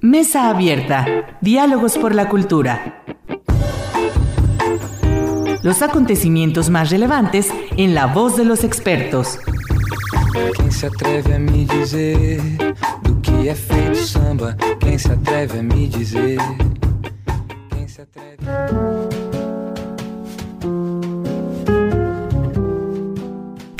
Mesa Abierta. Diálogos por la Cultura. Los acontecimientos más relevantes en la voz de los expertos. Se atreve a me do samba? Se atreve a me?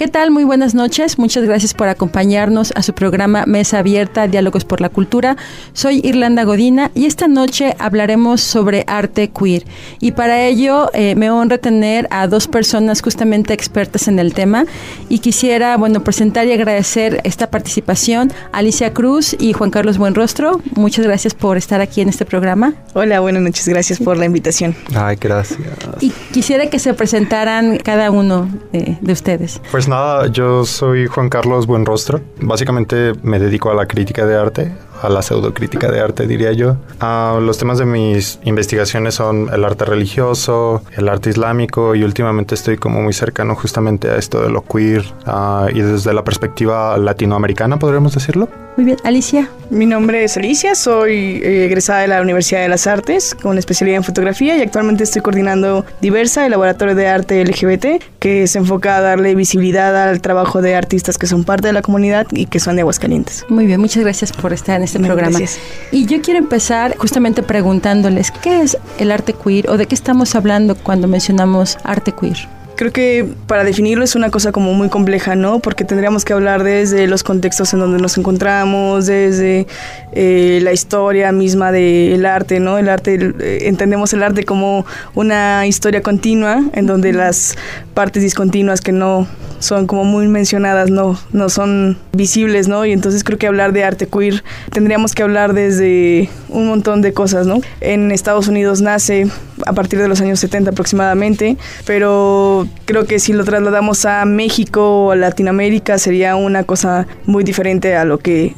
¿Qué tal? Muy buenas noches. Muchas gracias por acompañarnos a su programa Mesa Abierta, Diálogos por la Cultura. Soy Irlanda Godina y esta noche hablaremos sobre arte queer. Y para ello eh, me honra tener a dos personas justamente expertas en el tema y quisiera, bueno, presentar y agradecer esta participación Alicia Cruz y Juan Carlos Buenrostro. Muchas gracias por estar aquí en este programa. Hola, buenas noches. Gracias por la invitación. Ay, gracias. Y quisiera que se presentaran cada uno eh, de ustedes. Pues nada, yo soy Juan Carlos Buenrostro. Básicamente me dedico a la crítica de arte, a la pseudocrítica de arte, diría yo. Ah, los temas de mis investigaciones son el arte religioso, el arte islámico y últimamente estoy como muy cercano justamente a esto de lo queer ah, y desde la perspectiva latinoamericana, podríamos decirlo. Muy bien, Alicia. Mi nombre es Alicia, soy eh, egresada de la Universidad de las Artes con especialidad en fotografía y actualmente estoy coordinando Diversa, el laboratorio de arte LGBT, que se enfoca a darle visibilidad al trabajo de artistas que son parte de la comunidad y que son de Aguascalientes. Muy bien, muchas gracias por estar en este No, programa. gracias. Y yo quiero empezar justamente preguntándoles, ¿qué es el arte queer o de qué estamos hablando cuando mencionamos arte queer? Creo que para definirlo es una cosa como muy compleja, ¿no? Porque tendríamos que hablar desde los contextos en donde nos encontramos, desde eh, la historia misma del arte, ¿no? El arte, eh, entendemos el arte como una historia continua en donde las partes discontinuas que no son como muy mencionadas no, no son visibles, ¿no? Y entonces creo que hablar de arte queer tendríamos que hablar desde un montón de cosas, ¿no? En Estados Unidos nace a partir de los años 70 aproximadamente, pero creo que si lo trasladamos a México o a Latinoamérica sería una cosa muy diferente a lo que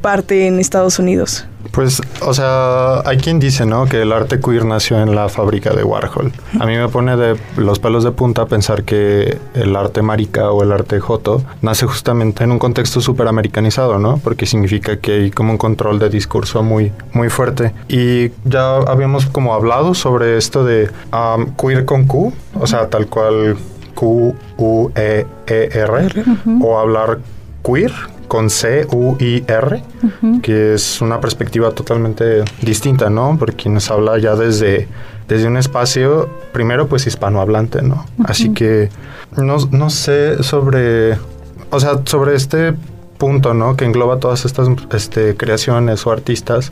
parte en Estados Unidos. Pues, o sea, hay quien dice, ¿no? Que el arte queer nació en la fábrica de Warhol. A mí me pone de los pelos de punta pensar que el arte marica o el arte joto nace justamente en un contexto súper americanizado, ¿no? Porque significa que hay como un control de discurso muy, muy fuerte. Y ya habíamos como hablado sobre esto de um, queer con Q, o sea, tal cual Q-U-E-E-R, o hablar queer con C-U-I-R, que es una perspectiva totalmente distinta, ¿no? Porque nos habla ya desde, desde un espacio, primero pues hispanohablante, ¿no? Así que no, no sé sobre, o sea, sobre este punto, ¿no? Que engloba todas estas este, creaciones o artistas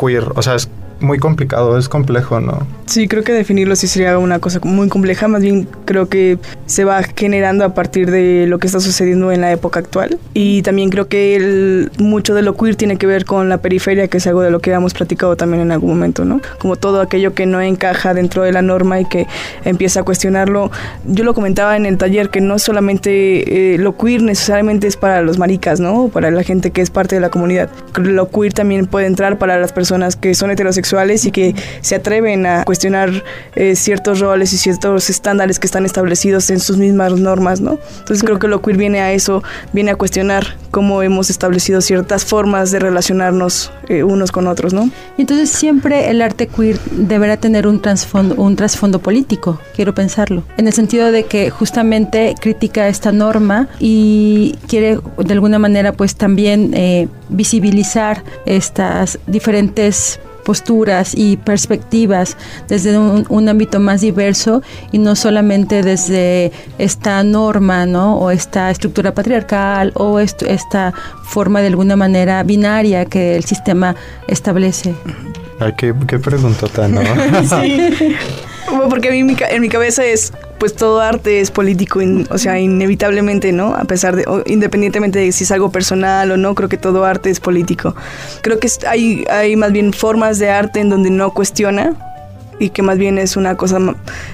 queer, o sea, es muy complicado, es complejo, ¿no? Sí, creo que definirlo sí sería una cosa muy compleja, más bien creo que se va generando a partir de lo que está sucediendo en la época actual y también creo que el- mucho de lo queer tiene que ver con la periferia, que es algo de lo que hemos platicado también en algún momento, ¿no? Como todo aquello que no encaja dentro de la norma y que empieza a cuestionarlo. Yo lo comentaba en el taller que no solamente eh, lo queer necesariamente es para los maricas, ¿no? Para la gente que es parte de la comunidad. Lo queer también puede entrar para las personas que son heterosexuales y que se atreven a cuestionar eh, ciertos roles y ciertos estándares que están establecidos en sus mismas normas, ¿no? Entonces creo que lo queer viene a eso, viene a cuestionar cómo hemos establecido ciertas formas de relacionarnos eh, unos con otros, ¿no? Y entonces siempre el arte queer deberá tener un trasfondo, un trasfondo político, quiero pensarlo, en el sentido de que justamente critica esta norma y quiere de alguna manera pues también eh, visibilizar estas diferentes posturas y perspectivas desde un, un ámbito más diverso y no solamente desde esta norma, ¿no? O esta estructura patriarcal o esta forma de alguna manera binaria que el sistema establece. Ay, qué, qué preguntota, ¿no? Sí. Porque a mí mi ca- en mi cabeza es, pues todo arte es político, in- o sea, inevitablemente, ¿no? A pesar de, o independientemente de si es algo personal o no, creo que todo arte es político. Creo que hay, hay más bien formas de arte en donde no cuestiona y que más bien es una cosa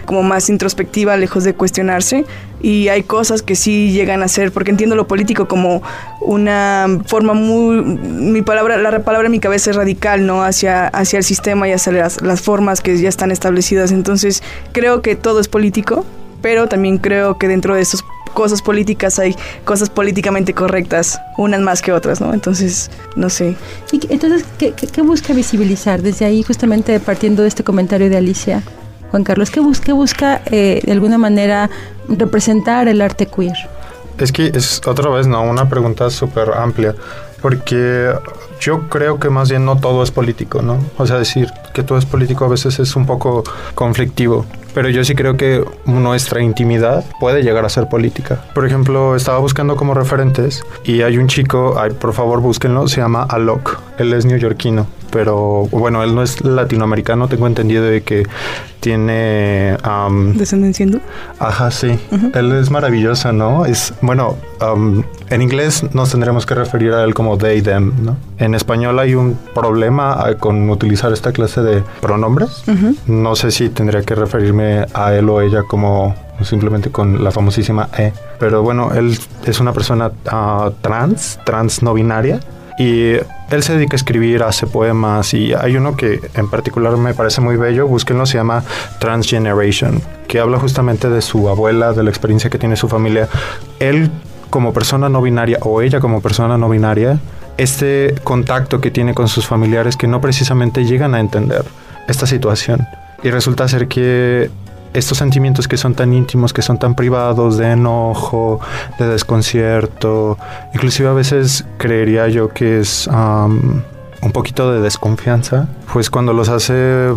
como más introspectiva, lejos de cuestionarse. Y hay cosas que sí llegan a ser, porque entiendo lo político como una forma muy, mi palabra, la palabra en mi cabeza es radical, ¿no? Hacia, hacia el sistema y hacia las, las formas que ya están establecidas. Entonces, creo que todo es político, pero también creo que dentro de estos cosas políticas hay cosas políticamente correctas, unas más que otras, ¿no? Entonces, no sé. Y entonces, ¿qué, qué, busca visibilizar? Desde ahí, justamente partiendo de este comentario de Alicia, Juan Carlos, ¿qué busca, busca eh, de alguna manera representar el arte queer? Es que es otra vez, ¿no? Una pregunta súper amplia, porque yo creo que más bien no todo es político, ¿no? O sea, decir que todo es político a veces es un poco conflictivo, pero yo sí creo que nuestra intimidad puede llegar a ser política. Por ejemplo, estaba buscando como referentes y hay un chico, ay, por favor búsquenlo, se llama Alok, él es neoyorquino, pero bueno, él no es latinoamericano, tengo entendido de que tiene... ¿Descendencia hindú? Ajá, sí. Él es maravilloso, ¿no? Es, bueno, en inglés nos tendremos que referir a él como they, them, ¿no? En español hay un problema ah, con utilizar esta clase de pronombres. No sé si tendría que referirme a él o ella como simplemente con la famosísima E. Pero bueno, él es una persona uh, trans, trans no binaria. Y él se dedica a escribir, hace poemas y hay uno que en particular me parece muy bello, búsquenlo, se llama Transgeneration, que habla justamente de su abuela, de la experiencia que tiene su familia. Él como persona no binaria o ella como persona no binaria, este contacto que tiene con sus familiares que no precisamente llegan a entender esta situación. Y resulta ser que estos sentimientos que son tan íntimos, que son tan privados, de enojo, de desconcierto, inclusive a veces creería yo que es un poquito de desconfianza, pues cuando los hace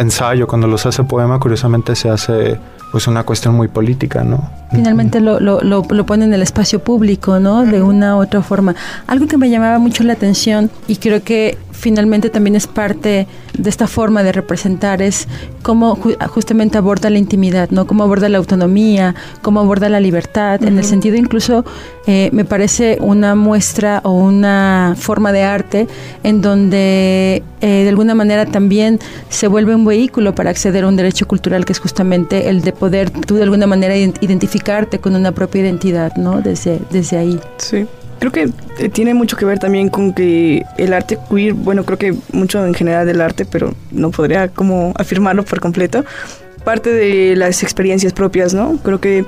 ensayo, cuando los hace poema, curiosamente se hace pues una cuestión muy política, ¿no? Finalmente lo, lo, lo, lo pone en el espacio público, ¿no? De una u otra forma. Algo que me llamaba mucho la atención y creo que finalmente también es parte de esta forma de representar es cómo justamente aborda la intimidad, ¿no? Cómo aborda la autonomía, cómo aborda la libertad, en el sentido incluso eh, me parece una muestra o una forma de arte en donde eh, de alguna manera también se vuelve un vehículo para acceder a un derecho cultural que es justamente el de poder tú de alguna manera identificarte con una propia identidad, ¿no? Desde, desde ahí. Sí. Creo que eh, tiene mucho que ver también con que el arte queer, bueno, creo que mucho en general del arte, pero no podría como afirmarlo por completo, parte de las experiencias propias, ¿no? Creo que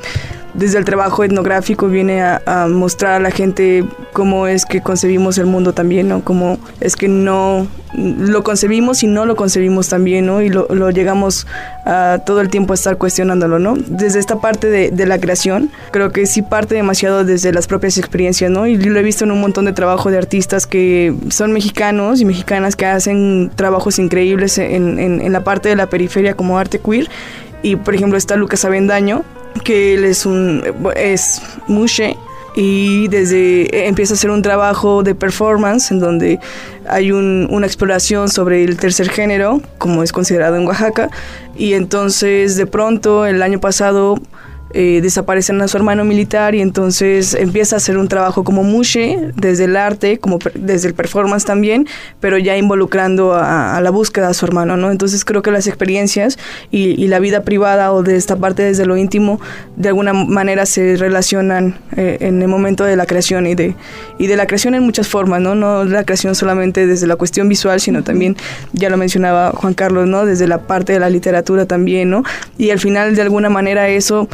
desde el trabajo etnográfico viene a, mostrar a la gente cómo es que concebimos el mundo también, ¿no? Cómo es que no lo concebimos y no lo concebimos también, ¿no? Y lo, llegamos a todo el tiempo a estar cuestionándolo, ¿no? Desde esta parte de, la creación, creo que sí parte demasiado desde las propias experiencias, ¿no? Y lo he visto en un montón de trabajo de artistas que son mexicanos y mexicanas que hacen trabajos increíbles en, en la parte de la periferia como arte queer. Y por ejemplo está Lucas Avendaño, que él es un es mushe y desde empieza a hacer un trabajo de performance en donde hay una exploración sobre el tercer género como es considerado en Oaxaca y entonces de pronto el año pasado eh, desaparecen a su hermano militar y entonces empieza a hacer un trabajo como mushe desde el arte, como desde el performance también, pero ya involucrando a, la búsqueda de su hermano, ¿no? Entonces creo que las experiencias y, la vida privada o de esta parte desde lo íntimo de alguna manera se relacionan eh, en el momento de la creación y de, y de la creación en muchas formas, ¿no? No la creación solamente desde la cuestión visual, sino también, ya lo mencionaba Juan Carlos, ¿no? Desde la parte de la literatura también, ¿no? Y al final de alguna manera eso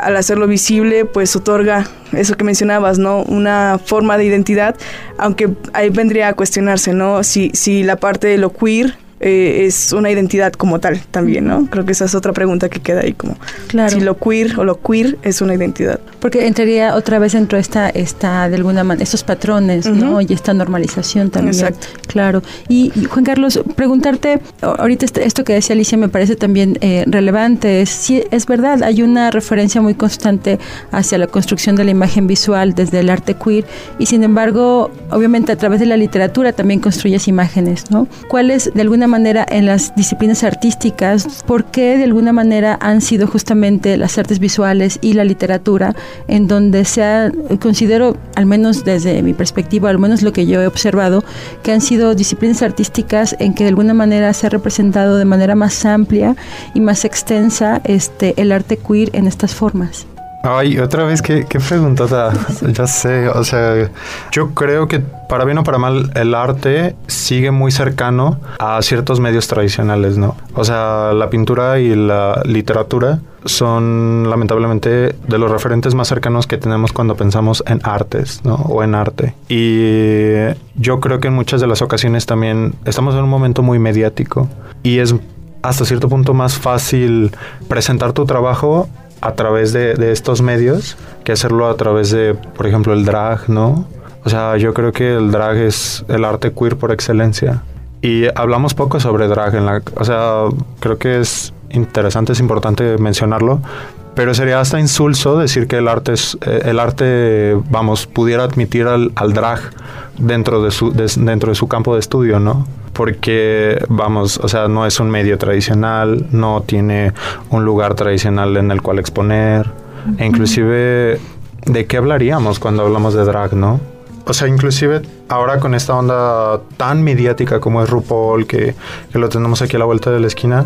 al hacerlo visible, pues otorga eso que mencionabas, ¿no? Una forma de identidad, aunque ahí vendría a cuestionarse, ¿no? Si, si la parte de lo queer eh, es una identidad como tal también, ¿no? Creo que esa es otra pregunta que queda ahí como claro. si lo queer o lo queer es una identidad. Porque entraría otra vez dentro de esta, esta de alguna manera, estos patrones, ¿no? Y esta normalización también. Exacto. Claro. Y, Juan Carlos, preguntarte, ahorita este, esto que decía Alicia me parece también eh, relevante, es, si es verdad, hay una referencia muy constante hacia la construcción de la imagen visual desde el arte queer y sin embargo, obviamente a través de la literatura también construyes imágenes, ¿no? ¿Cuáles de alguna manera en las disciplinas artísticas, por qué de alguna manera han sido justamente las artes visuales y la literatura en donde se ha, considero, al menos desde mi perspectiva, al menos lo que yo he observado, que han sido disciplinas artísticas en que de alguna manera se ha representado de manera más amplia y más extensa este, el arte queer en estas formas. Ay, otra vez, qué, qué preguntota. ya sé, o sea, yo creo que para bien o para mal, el arte sigue muy cercano a ciertos medios tradicionales, ¿no? O sea, la pintura y la literatura son lamentablemente de los referentes más cercanos que tenemos cuando pensamos en artes, ¿no? O en arte. Y yo creo que en muchas de las ocasiones también estamos en un momento muy mediático y es hasta cierto punto más fácil presentar tu trabajo a través de, de, estos medios que hacerlo a través de, por ejemplo, el drag, ¿no? O sea, yo creo que el drag es el arte queer por excelencia. Y hablamos poco sobre drag en la... O sea, creo que es interesante, es importante mencionarlo, pero sería hasta insulso decir que el arte es, eh, el arte, vamos, pudiera admitir al, al drag dentro de su, de, dentro de su campo de estudio, ¿no? porque, vamos, o sea, no es un medio tradicional, no tiene un lugar tradicional en el cual exponer, e inclusive, ¿de qué hablaríamos cuando hablamos de drag, no? O sea, inclusive ahora con esta onda tan mediática como es RuPaul, que, que lo tenemos aquí a la vuelta de la esquina,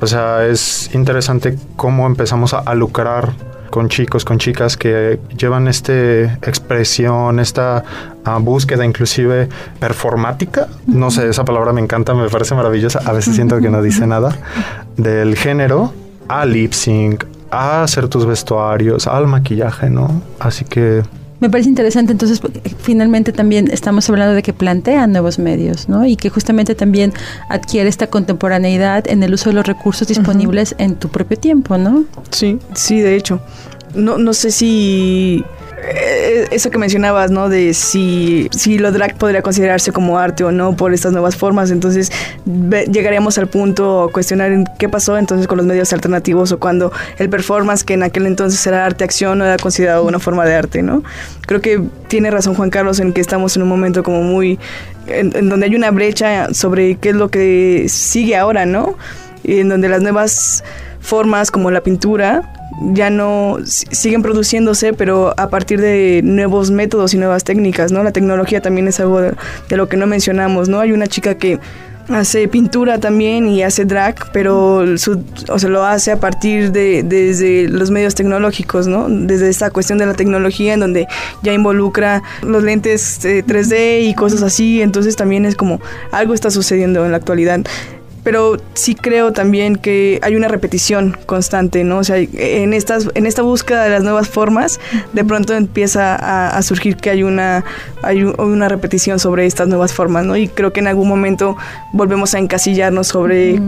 o sea, es interesante cómo empezamos a, a lucrar con chicos, con chicas que llevan esta expresión, esta uh, búsqueda inclusive performática, no sé, esa palabra me encanta, me parece maravillosa, a veces siento que no dice nada, del género a lip sync, a hacer tus vestuarios, al maquillaje, ¿no? Así que me parece interesante, entonces finalmente también estamos hablando de que plantean nuevos medios, ¿no? Y que justamente también adquiere esta contemporaneidad en el uso de los recursos disponibles uh -huh. en tu propio tiempo, ¿no? Sí, sí, de hecho. No, no sé si eso que mencionabas, ¿no? De si, si lo drag podría considerarse como arte o no por estas nuevas formas. Entonces llegaríamos al punto a cuestionar qué pasó entonces con los medios alternativos o cuando el performance, que en aquel entonces era arte-acción, no era considerado una forma de arte, ¿no? Creo que tiene razón Juan Carlos en que estamos en un momento como muy... en, en donde hay una brecha sobre qué es lo que sigue ahora, ¿no? Y en donde las nuevas formas como la pintura ya no siguen produciéndose, pero a partir de nuevos métodos y nuevas técnicas, ¿no? La tecnología también es algo de, lo que no mencionamos, ¿no? Hay una chica que hace pintura también y hace drag, pero su, o lo hace a partir de desde los medios tecnológicos, ¿no? Desde esta cuestión de la tecnología en donde ya involucra los lentes eh, 3D y cosas así, entonces también es como algo está sucediendo en la actualidad pero sí creo también que hay una repetición constante, ¿no? O sea, en, estas, en esta búsqueda de las nuevas formas, de pronto empieza a, a surgir que hay una, hay una repetición sobre estas nuevas formas, ¿no? Y creo que en algún momento volvemos a encasillarnos sobre, eh,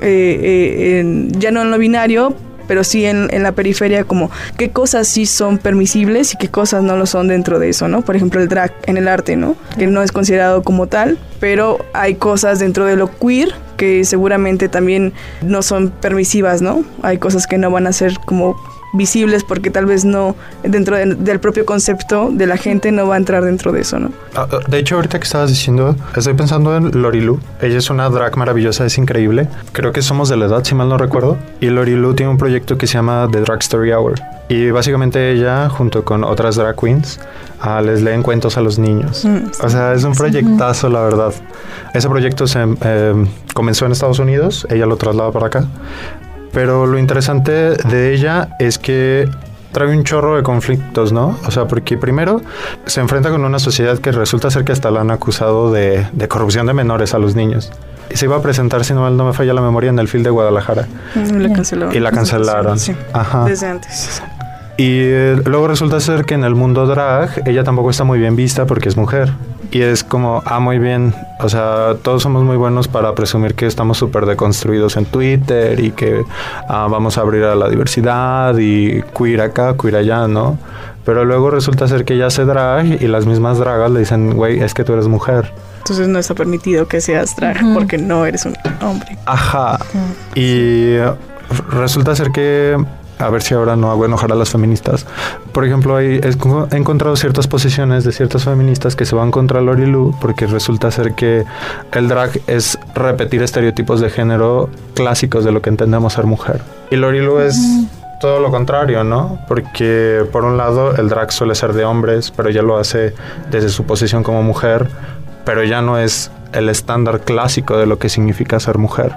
eh, en, ya no en lo binario, pero sí en, en, la periferia como qué cosas sí son permisibles y qué cosas no lo son dentro de eso, ¿no? Por ejemplo, el drag en el arte, ¿no? Que no es considerado como tal, pero hay cosas dentro de lo queer que seguramente también no son permisivas, ¿no? Hay cosas que no van a ser como visibles porque tal vez no dentro de, del propio concepto de la gente no va a entrar dentro de eso, ¿no? De hecho, ahorita que estabas diciendo, estoy pensando en Lorilu. Ella es una drag maravillosa, es increíble. Creo que somos de la edad, si mal no recuerdo. Y Lorilu tiene un proyecto que se llama The Drag Story Hour. Y básicamente ella, junto con otras drag queens, uh, les leen cuentos a los niños. Mm, sí. O sea, es un proyectazo, la verdad. Ese proyecto se eh, comenzó en Estados Unidos, ella lo traslada para acá. Pero lo interesante de ella es que trae un chorro de conflictos, ¿no? O sea, porque primero se enfrenta con una sociedad que resulta ser que hasta la han acusado de, de corrupción de menores a los niños. Y se iba a presentar, si no, no me falla la memoria, en el film de Guadalajara. Y la cancelaron. Y la cancelaron. Sí, Ajá. Desde antes. Y eh, luego resulta ser que en el mundo drag ella tampoco está muy bien vista porque es mujer. Y es como, ah, muy bien. O sea, todos somos muy buenos para presumir que estamos súper deconstruidos en Twitter y que ah, vamos a abrir a la diversidad y queer acá, queer allá, ¿no? Pero luego resulta ser que ella hace drag y las mismas dragas le dicen, güey, es que tú eres mujer. Entonces no está permitido que seas drag uh -huh. porque no eres un hombre. Ajá. Uh -huh. Y resulta ser que a ver si ahora no hago enojar a las feministas. Por ejemplo, hay, he encontrado ciertas posiciones de ciertas feministas que se van contra Lori Lu porque resulta ser que el drag es repetir estereotipos de género clásicos de lo que entendemos ser mujer. Y Lori Lu es todo lo contrario, ¿no? Porque por un lado el drag suele ser de hombres, pero ella lo hace desde su posición como mujer, pero ya no es el estándar clásico de lo que significa ser mujer.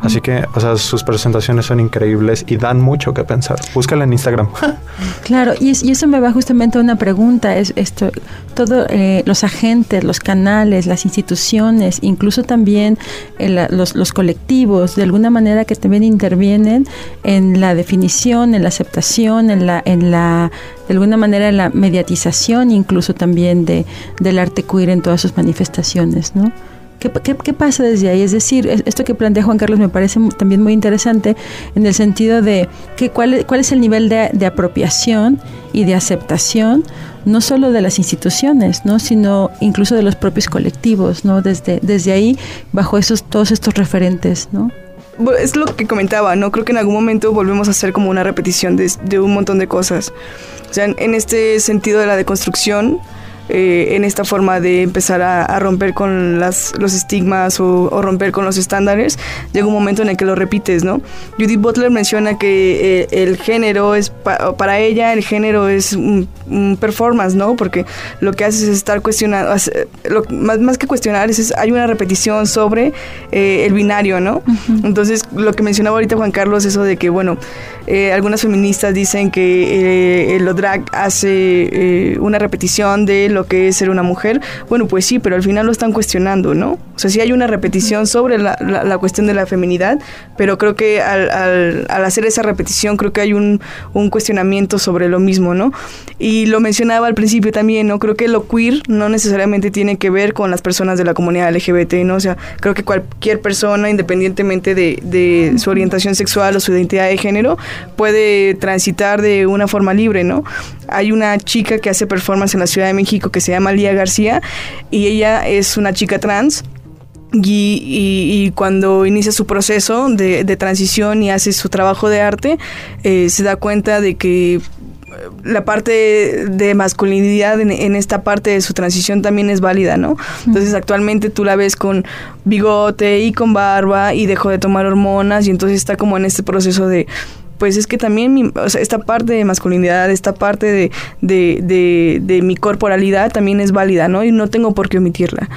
Así que, o sea, sus presentaciones son increíbles y dan mucho que pensar. Búscala en Instagram. claro, y, eso me va justamente a una pregunta. Es esto, todos eh, los agentes, los canales, las instituciones, incluso también eh, los, los colectivos, de alguna manera que también intervienen en la definición, en la aceptación, en la, en la de alguna manera en la mediatización incluso también de, del arte queer en todas sus manifestaciones, ¿no? ¿Qué, pasa desde ahí? Es decir, esto que plantea Juan Carlos me parece también muy interesante en el sentido de que cuál, cuál es el nivel de, apropiación y de aceptación, no solo de las instituciones, ¿no? sino incluso de los propios colectivos, ¿no? desde, desde ahí, bajo esos, todos estos referentes. ¿no? Es lo que comentaba, ¿no? Creo que en algún momento volvemos a hacer como una repetición de, de un montón de cosas. O sea, en este sentido de la deconstrucción, eh, en esta forma de empezar a, romper con las, los estigmas o, romper con los estándares, llega un momento en el que lo repites, ¿no? Judith Butler menciona que eh, el género es, para ella el género es un, performance, ¿no? Porque lo que hace es estar cuestionando, más, más, que cuestionar, es, hay una repetición sobre eh, el binario, ¿no? Entonces, lo que mencionaba ahorita Juan Carlos, eso de que, bueno, algunas feministas dicen que el drag hace una repetición de lo que es ser una mujer, bueno, pues sí, pero al final lo están cuestionando, ¿no? O sea, sí hay una repetición sobre la, la, cuestión de la feminidad, pero creo que al, al, hacer esa repetición, creo que hay un, un, cuestionamiento sobre lo mismo, ¿no? Y lo mencionaba al principio también, ¿no? Creo que lo queer no necesariamente tiene que ver con las personas de la comunidad LGBT, ¿no? O sea, creo que cualquier persona, independientemente de, de su orientación sexual o su identidad de género, puede transitar de una forma libre, ¿no? Hay una chica que hace performance en la Ciudad de México que se llama Lía García y ella es una chica trans. Y, cuando inicia su proceso de, transición y hace su trabajo de arte, eh, se da cuenta de que la parte de masculinidad en, esta parte de su transición también es válida, ¿no? Entonces actualmente tú la ves con bigote y con barba y dejó de tomar hormonas y entonces está como en este proceso de pues es que también esta parte de masculinidad, esta parte de, de, de, mi corporalidad también es válida, ¿no? Y no tengo por qué omitirla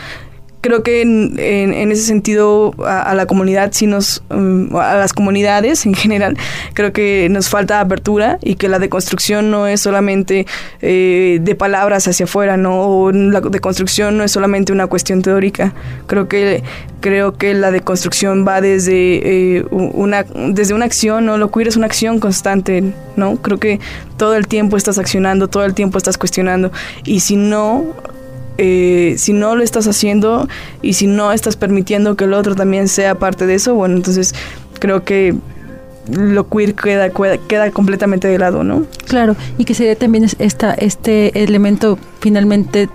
creo que en, en, ese sentido a, la comunidad sí nos mm, a las comunidades en general creo que nos falta apertura y que la deconstrucción no es solamente eh, de palabras hacia afuera no o la deconstrucción no es solamente una cuestión teórica. Creo que creo que la deconstrucción va desde eh, una desde una acción no lo queer es una acción constante no creo que todo el tiempo estás accionando todo el tiempo estás cuestionando. Y si no eh, si no lo estás haciendo y si no estás permitiendo que el otro también sea parte de eso, bueno, entonces creo que lo queer queda, queda completamente de lado, ¿no? Claro, y que sería también esta, este elemento finalmente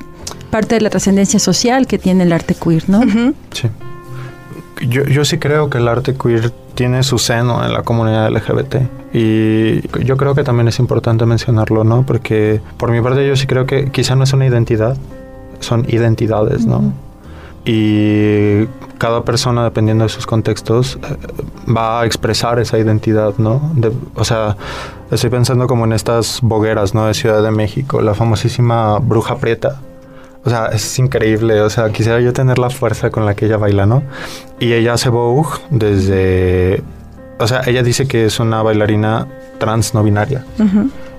parte de la trascendencia social que tiene el arte queer, ¿no? Sí. Yo, yo sí creo que el arte queer tiene su seno en la comunidad LGBT y yo creo que también es importante mencionarlo, ¿no? Porque por mi parte yo sí creo que quizá no es una identidad, son identidades, ¿no? Y cada persona, dependiendo de sus contextos, eh, va a expresar esa identidad, ¿no? o sea, estoy pensando como en estas bogueras, ¿no? De Ciudad de México, la famosísima Bruja Prieta. O sea, es increíble. O sea, quisiera yo tener la fuerza con la que ella baila, ¿no? Y ella hace Vogue desde... O sea, ella dice que es una bailarina trans no binaria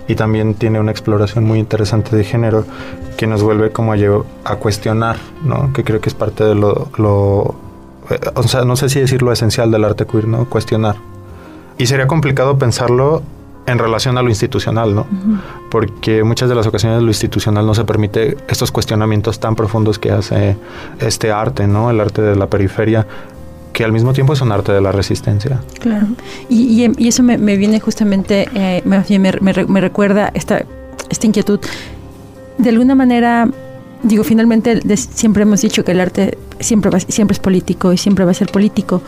y también tiene una exploración muy interesante de género que nos vuelve como a, a cuestionar, ¿no? Que creo que es parte de lo, lo eh, o sea, no sé si decir lo esencial del arte queer, ¿no? Cuestionar. Y sería complicado pensarlo en relación a lo institucional, ¿no? Porque muchas de las ocasiones lo institucional no se permite estos cuestionamientos tan profundos que hace este arte, ¿no? El arte de la periferia, que al mismo tiempo es un arte de la resistencia. Claro. Y, y, eso me, viene justamente, eh, me, me, recuerda esta, esta inquietud. De alguna manera, digo, finalmente siempre hemos dicho que el arte siempre, va, siempre es político y siempre va a ser político.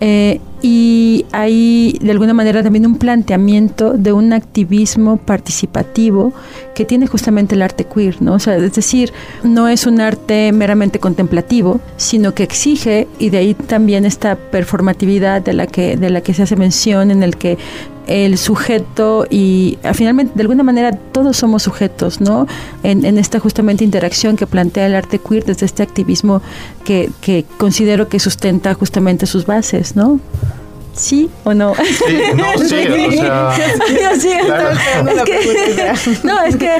Eh, y hay de alguna manera también un planteamiento de un activismo participativo que tiene justamente el arte queer, ¿no? O sea, es decir, no es un arte meramente contemplativo, sino que exige, y de ahí también esta performatividad de la que, de la que se hace mención, en el que el sujeto y ah, finalmente de alguna manera todos somos sujetos, ¿no? En, en, esta justamente interacción que plantea el arte queer desde este activismo que, que considero que sustenta justamente sus bases, ¿no? ¿Sí o no? Sí, no, sí, o sea... sí, claro. es que, no, es que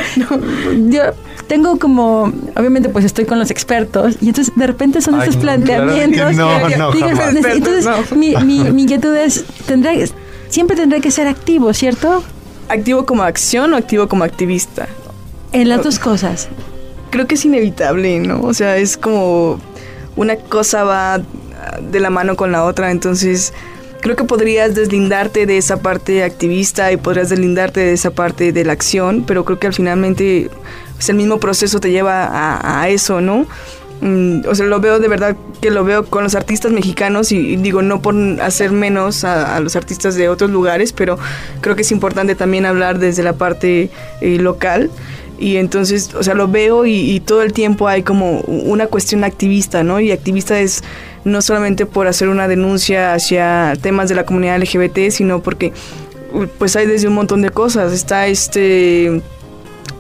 yo tengo como, obviamente pues estoy con los expertos y entonces de repente son Ay, esos no, planteamientos. claro que no, no, digo, jamás. entonces mi, mi, mi inquietud es, tendré, siempre tendré que ser activo, ¿cierto? ¿Activo como acción o activo como activista? En las dos cosas. Creo que es inevitable, ¿no? O sea, es como una cosa va de la mano con la otra, entonces creo que podrías deslindarte de esa parte activista y podrías deslindarte de esa parte de la acción, pero creo que al finalmente pues, el mismo proceso te lleva a, a eso, ¿no? Mm, o sea, lo veo de verdad que lo veo con los artistas mexicanos y, digo, no por hacer menos a, a, los artistas de otros lugares, pero creo que es importante también hablar desde la parte eh, local. Y entonces, o sea, lo veo y, y, todo el tiempo hay como una cuestión activista, ¿no? Y activista es no solamente por hacer una denuncia hacia temas de la comunidad LGBT, sino porque pues hay desde un montón de cosas. Está este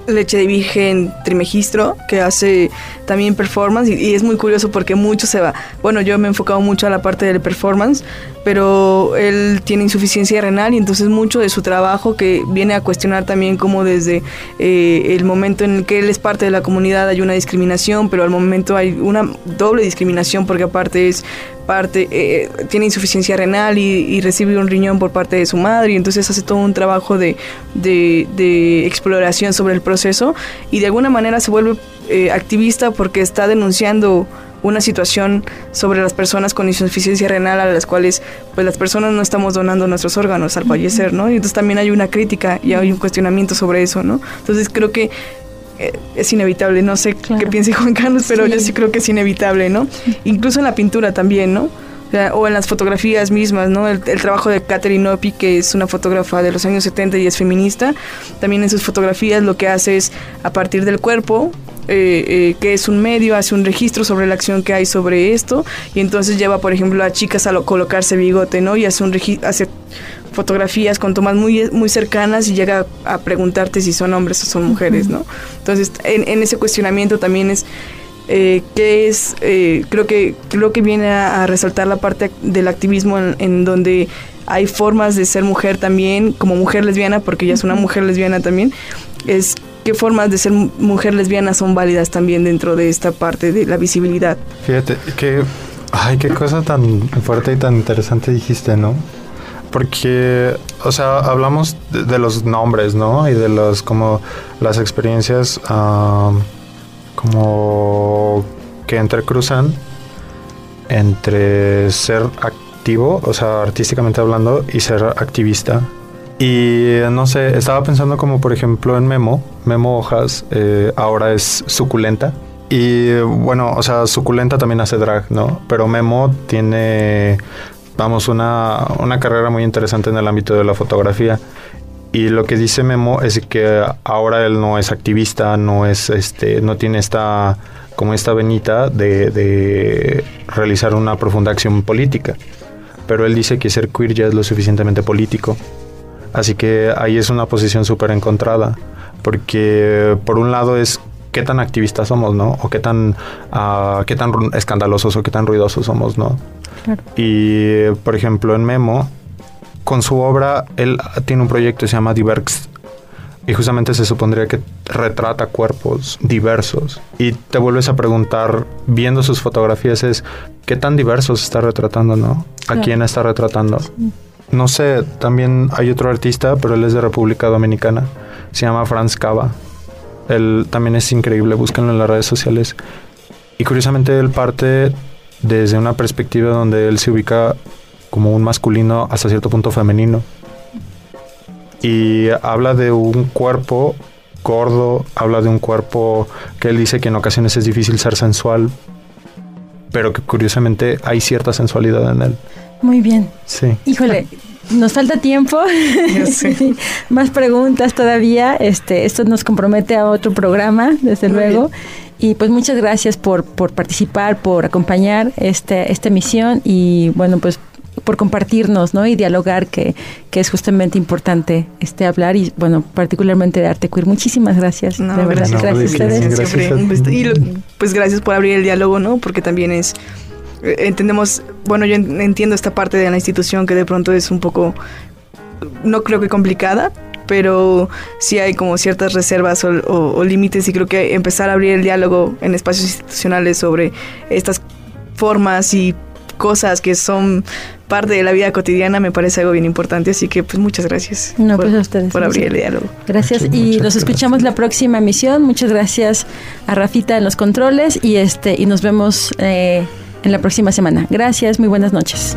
leche de virgen trimegistro que hace también performance y, y, es muy curioso porque mucho se va. Bueno, yo me he enfocado mucho a la parte del performance, pero él tiene insuficiencia renal y entonces mucho de su trabajo que viene a cuestionar también como desde eh, el momento en el que él es parte de la comunidad hay una discriminación, pero al momento hay una doble discriminación porque aparte es parte, eh, tiene insuficiencia renal y, y, recibe un riñón por parte de su madre y entonces hace todo un trabajo de, de, de exploración sobre el proceso y de alguna manera se vuelve eh, activista porque está denunciando una situación sobre las personas con insuficiencia renal a las cuales pues las personas no estamos donando nuestros órganos al fallecer, ¿no? Y entonces también hay una crítica y hay un cuestionamiento sobre eso, ¿no? Entonces creo que eh, es inevitable, no sé claro. qué piense Juan Carlos, pero sí. yo sí creo que es inevitable, ¿no? Incluso en la pintura también, ¿no? O, en las fotografías mismas, ¿no? El, el, trabajo de Catherine Opie, que es una fotógrafa de los años 70 y es feminista, también en sus fotografías lo que hace es, a partir del cuerpo, eh, eh, que es un medio, hace un registro sobre la acción que hay sobre esto y entonces lleva, por ejemplo, a chicas a lo, colocarse bigote, ¿no? Y hace, un hace fotografías con tomas muy, muy cercanas y llega a, a preguntarte si son hombres o son mujeres, ¿no? Entonces, en, en ese cuestionamiento también es eh, que es, eh, creo que creo que viene a, a, resaltar la parte del activismo en, en, donde hay formas de ser mujer también, como mujer lesbiana, porque ella es una mujer lesbiana también, es qué formas de ser mujer lesbiana son válidas también dentro de esta parte de la visibilidad. Fíjate, que, ay, qué cosa tan fuerte y tan interesante dijiste, ¿no? Porque, o sea, hablamos de, de los nombres, ¿no? Y de los, como, las experiencias... Uh, como que entrecruzan entre ser activo, o sea, artísticamente hablando, y ser activista. Y no sé, estaba pensando como por ejemplo en Memo, Memo Hojas eh, ahora es suculenta. Y bueno, o sea, suculenta también hace drag, ¿no? Pero Memo tiene, vamos, una, una carrera muy interesante en el ámbito de la fotografía. Y lo que dice Memo es que ahora él no es activista, no es este, no tiene esta como esta venita de, de realizar una profunda acción política. Pero él dice que ser queer ya es lo suficientemente político. Así que ahí es una posición súper encontrada. Porque por un lado es qué tan activistas somos, ¿no? O qué tan, uh, qué tan escandalosos o qué tan ruidosos somos, ¿no? Claro. Y por ejemplo en Memo con su obra, él tiene un proyecto que se llama Diverx. Y justamente se supondría que retrata cuerpos diversos. Y te vuelves a preguntar, viendo sus fotografías, es qué tan diversos está retratando, ¿no? ¿A claro. quién está retratando? Sí. No sé, también hay otro artista, pero él es de República Dominicana. Se llama Franz Cava. Él también es increíble, búsquenlo en las redes sociales. Y curiosamente él parte desde una perspectiva donde él se ubica como un masculino hasta cierto punto femenino. Y habla de un cuerpo gordo, habla de un cuerpo que él dice que en ocasiones es difícil ser sensual, pero que curiosamente hay cierta sensualidad en él. Muy bien. Sí. Híjole, nos falta tiempo. Sí. Más preguntas todavía. Este, esto nos compromete a otro programa, desde Muy luego. Bien. Y pues muchas gracias por, por participar, por acompañar este, esta emisión y bueno, pues por compartirnos, ¿no? Y dialogar, que, que es justamente importante este hablar y, bueno, particularmente de arte queer. Muchísimas gracias. No, de verdad, gracias. a ustedes. Siempre. Y lo- pues gracias por abrir el diálogo, ¿no? Porque también es eh, entendemos, bueno, yo en- entiendo esta parte de la institución que de pronto es un poco no creo que complicada, pero sí hay como ciertas reservas o, o- o límites y creo que empezar a abrir el diálogo en espacios institucionales sobre estas formas y cosas que son parte de la vida cotidiana me parece algo bien importante, así que pues muchas gracias No, por, pues a ustedes. por abrir el diálogo. Gracias Muchas- y muchas nos escuchamos la próxima emisión. Muchas gracias a Rafita en los controles y este y nos vemos eh, en la próxima semana. Gracias, muy buenas noches.